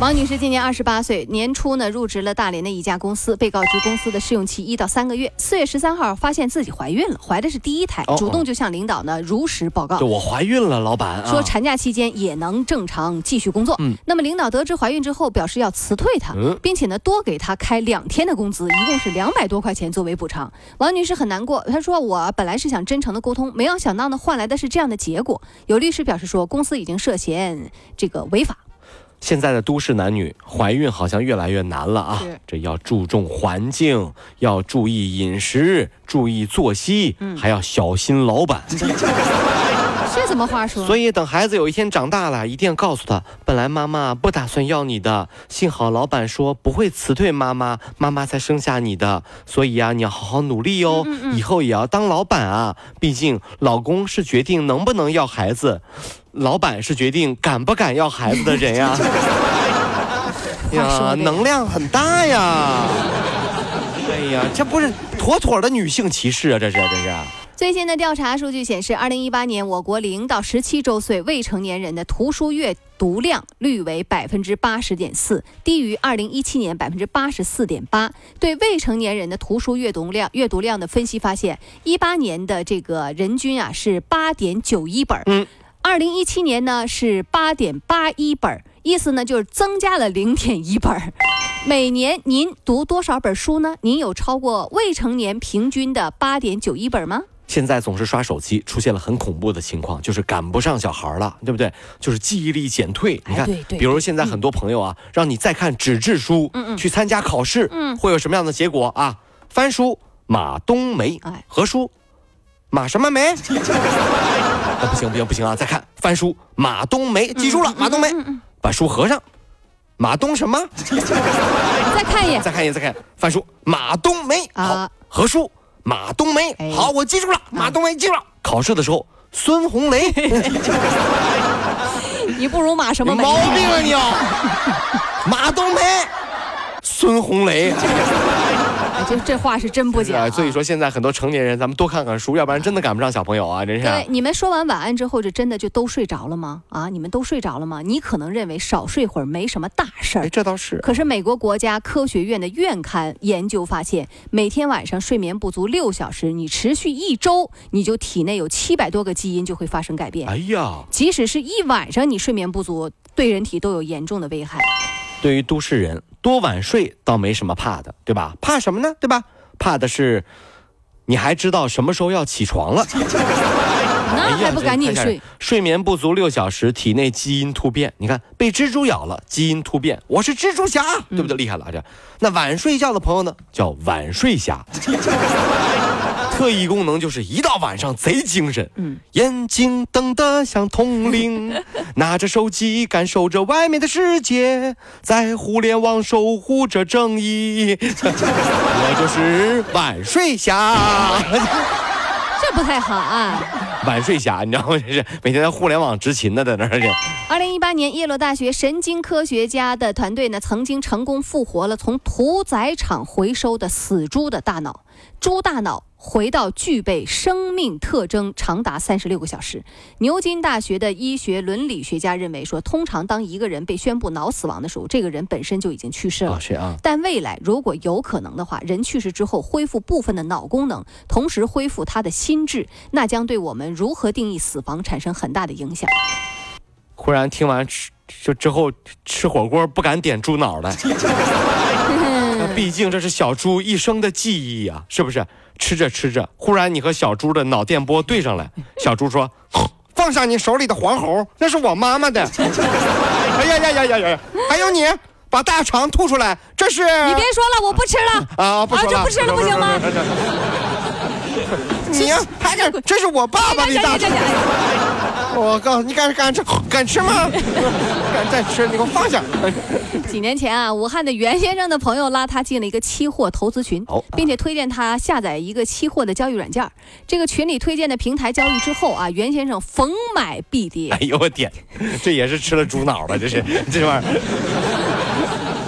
王女士今年二十八岁，年初呢入职了大连的一家公司，被告知公司的试用期一到三个月。四月十三号发现自己怀孕了，怀的是第一胎，主动就向领导呢如实报告。就我怀孕了，老板说产假期间也能正常继续工作。嗯，那么领导得知怀孕之后，表示要辞退她，并且呢多给她开两天的工资，一共是两百多块钱作为补偿。王女士很难过，她说我本来是想真诚的沟通，没有想到呢换来的是这样的结果。有律师表示说，公司已经涉嫌这个违法。现在的都市男女怀孕好像越来越难了啊！这要注重环境，要注意饮食，注意作息，还要小心老板。这怎么话说？所以等孩子有一天长大了，一定要告诉他，本来妈妈不打算要你的，幸好老板说不会辞退妈妈，妈妈才生下你的。所以啊，你要好好努力哦，以后也要当老板啊。毕竟老公是决定能不能要孩子。老板是决定敢不敢要孩子的人呀！呀，能量很大呀！哎呀，这不是妥妥的女性歧视啊！这是，这是。最新的调查数据显示，二零一八年我国零到十七周岁未成年人的图书阅读量率为百分之八十点四，低于二零一七年百分之八十四点八。对未成年人的图书阅读量阅读量的分析发现，一八年的这个人均啊是八点九一本。嗯。二零一七年呢是八点八一本，意思呢就是增加了零点一本。每年您读多少本书呢？您有超过未成年平均的八点九一本吗？现在总是刷手机，出现了很恐怖的情况，就是赶不上小孩了，对不对？就是记忆力减退。你看，比如现在很多朋友啊，让你再看纸质书，嗯嗯，去参加考试，嗯，会有什么样的结果啊？翻书马冬梅，哎，何书马什么梅？不行不行不行啊！再看翻书，马冬梅，记住了，马冬梅，把书合上，马冬什么？再看一眼，再看一眼，再看翻书，马冬梅，好，合书，马冬梅，好，我记住了，马冬梅记住了。考试的时候，孙红雷，你不如马什么？毛病啊你啊！马冬梅，孙红雷。就这话是真不假，所以说现在很多成年人，咱们多看看书，要不然真的赶不上小朋友啊！真是。对，你们说完晚安之后，就真的就都睡着了吗？啊，你们都睡着了吗？你可能认为少睡会儿没什么大事儿，这倒是。可是美国国家科学院的院刊研究发现，每天晚上睡眠不足六小时，你持续一周，你就体内有七百多个基因就会发生改变。哎呀，即使是一晚上你睡眠不足，对人体都有严重的危害。对于都市人，多晚睡倒没什么怕的，对吧？怕什么呢？对吧？怕的是，你还知道什么时候要起床了？那还不赶紧睡？睡眠不足六小时，体内基因突变。你看，被蜘蛛咬了，基因突变，我是蜘蛛侠，对不对？厉害了这。那晚睡觉的朋友呢，叫晚睡侠。特异功能就是一到晚上贼精神，嗯，眼睛瞪得像铜铃，拿着手机感受着外面的世界，在互联网守护着正义。我就是晚睡侠，这不太好啊！晚睡侠，你知道吗？这是每天在互联网执勤的，在那儿。二零一八年，耶鲁大学神经科学家的团队呢，曾经成功复活了从屠宰场回收的死猪的大脑，猪大脑。回到具备生命特征长达三十六个小时。牛津大学的医学伦理学家认为说，通常当一个人被宣布脑死亡的时候，这个人本身就已经去世了。是啊。但未来如果有可能的话，人去世之后恢复部分的脑功能，同时恢复他的心智，那将对我们如何定义死亡产生很大的影响。忽然听完吃就之后吃火锅不敢点猪脑了。毕竟这是小猪一生的记忆呀，是不是？吃着吃着，忽然你和小猪的脑电波对上了。小猪说：“ 放下你手里的黄喉，那是我妈妈的。”哎呀呀呀呀呀！还有你，把大肠吐出来，这是……你别说了，我不吃了啊！不吃了，这不吃了不行吗？你还敢？这是我爸爸的大肠。我告诉你，敢敢吃敢吃吗？敢再吃，你给我放下。几年前啊，武汉的袁先生的朋友拉他进了一个期货投资群，并且推荐他下载一个期货的交易软件。这个群里推荐的平台交易之后啊，袁先生逢买必跌。哎呦我天，这也是吃了猪脑了，这是这玩意儿。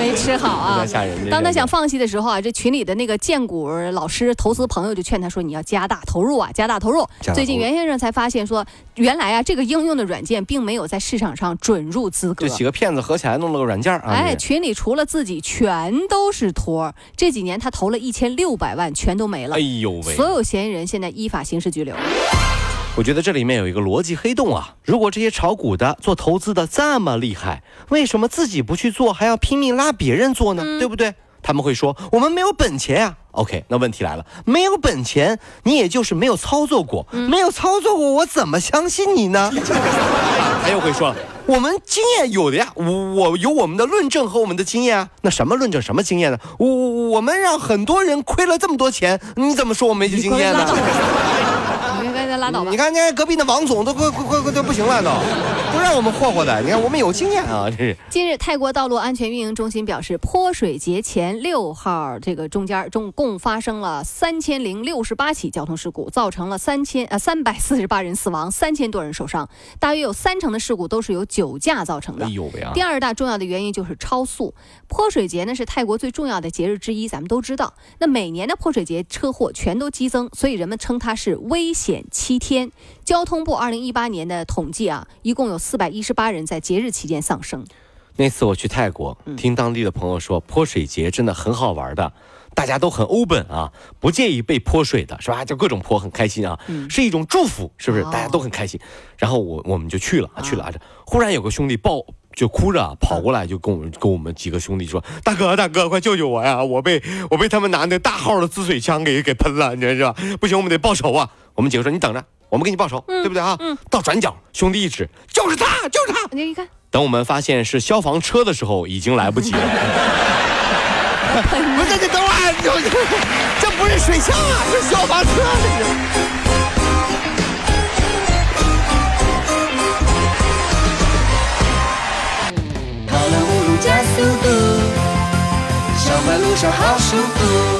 没吃好啊！吓人当他想放弃的时候啊，这群里的那个荐股老师、投资朋友就劝他说：“你要加大投入啊，加大投入。”最近袁先生才发现说，原来啊，这个应用的软件并没有在市场上准入资格。这几个骗子合起来弄了个软件啊！哎，群里除了自己全都是托。这几年他投了一千六百万，全都没了。哎呦喂！所有嫌疑人现在依法刑事拘留。我觉得这里面有一个逻辑黑洞啊！如果这些炒股的、做投资的这么厉害，为什么自己不去做，还要拼命拉别人做呢？对不对？他们会说我们没有本钱呀。OK，那问题来了，没有本钱，你也就是没有操作过，没有操作过，我怎么相信你呢？他又会说了，我们经验有的呀，我我有我们的论证和我们的经验啊。那什么论证，什么经验呢？我我们让很多人亏了这么多钱，你怎么说我没经验呢？拉倒吧！你看，那隔壁那王总都快快快都不行了，都不让我们霍霍的。你看，我们有经验啊！这是。近日，泰国道路安全运营中心表示，泼水节前六号这个中间，中共发生了三千零六十八起交通事故，造成了三千呃三百四十八人死亡，三千多人受伤。大约有三成的事故都是由酒驾造成的。哎呦喂！第二大重要的原因就是超速。泼水节呢是泰国最重要的节日之一，咱们都知道。那每年的泼水节车祸全都激增，所以人们称它是危险。七天，交通部二零一八年的统计啊，一共有四百一十八人在节日期间丧生。那次我去泰国，听当地的朋友说，泼水节真的很好玩的，大家都很 open 啊，不介意被泼水的是吧？就各种泼，很开心啊，是一种祝福，是不是？大家都很开心。然后我我们就去了，去了啊。忽然有个兄弟抱。就哭着跑过来，就跟我们跟我们几个兄弟说：“大哥，大哥，快救救我呀！我被我被他们拿那大号的滋水枪给给喷了，你知道吧？不行，我们得报仇啊！”我们几个说：“你等着，我们给你报仇，对不对啊？”嗯。到转角，兄弟一指：“就是他，就是他！”你看，等我们发现是消防车的时候，已经来不及了。不是，你等会儿，这不是水枪啊，是消防车，这是。速度，好舒服。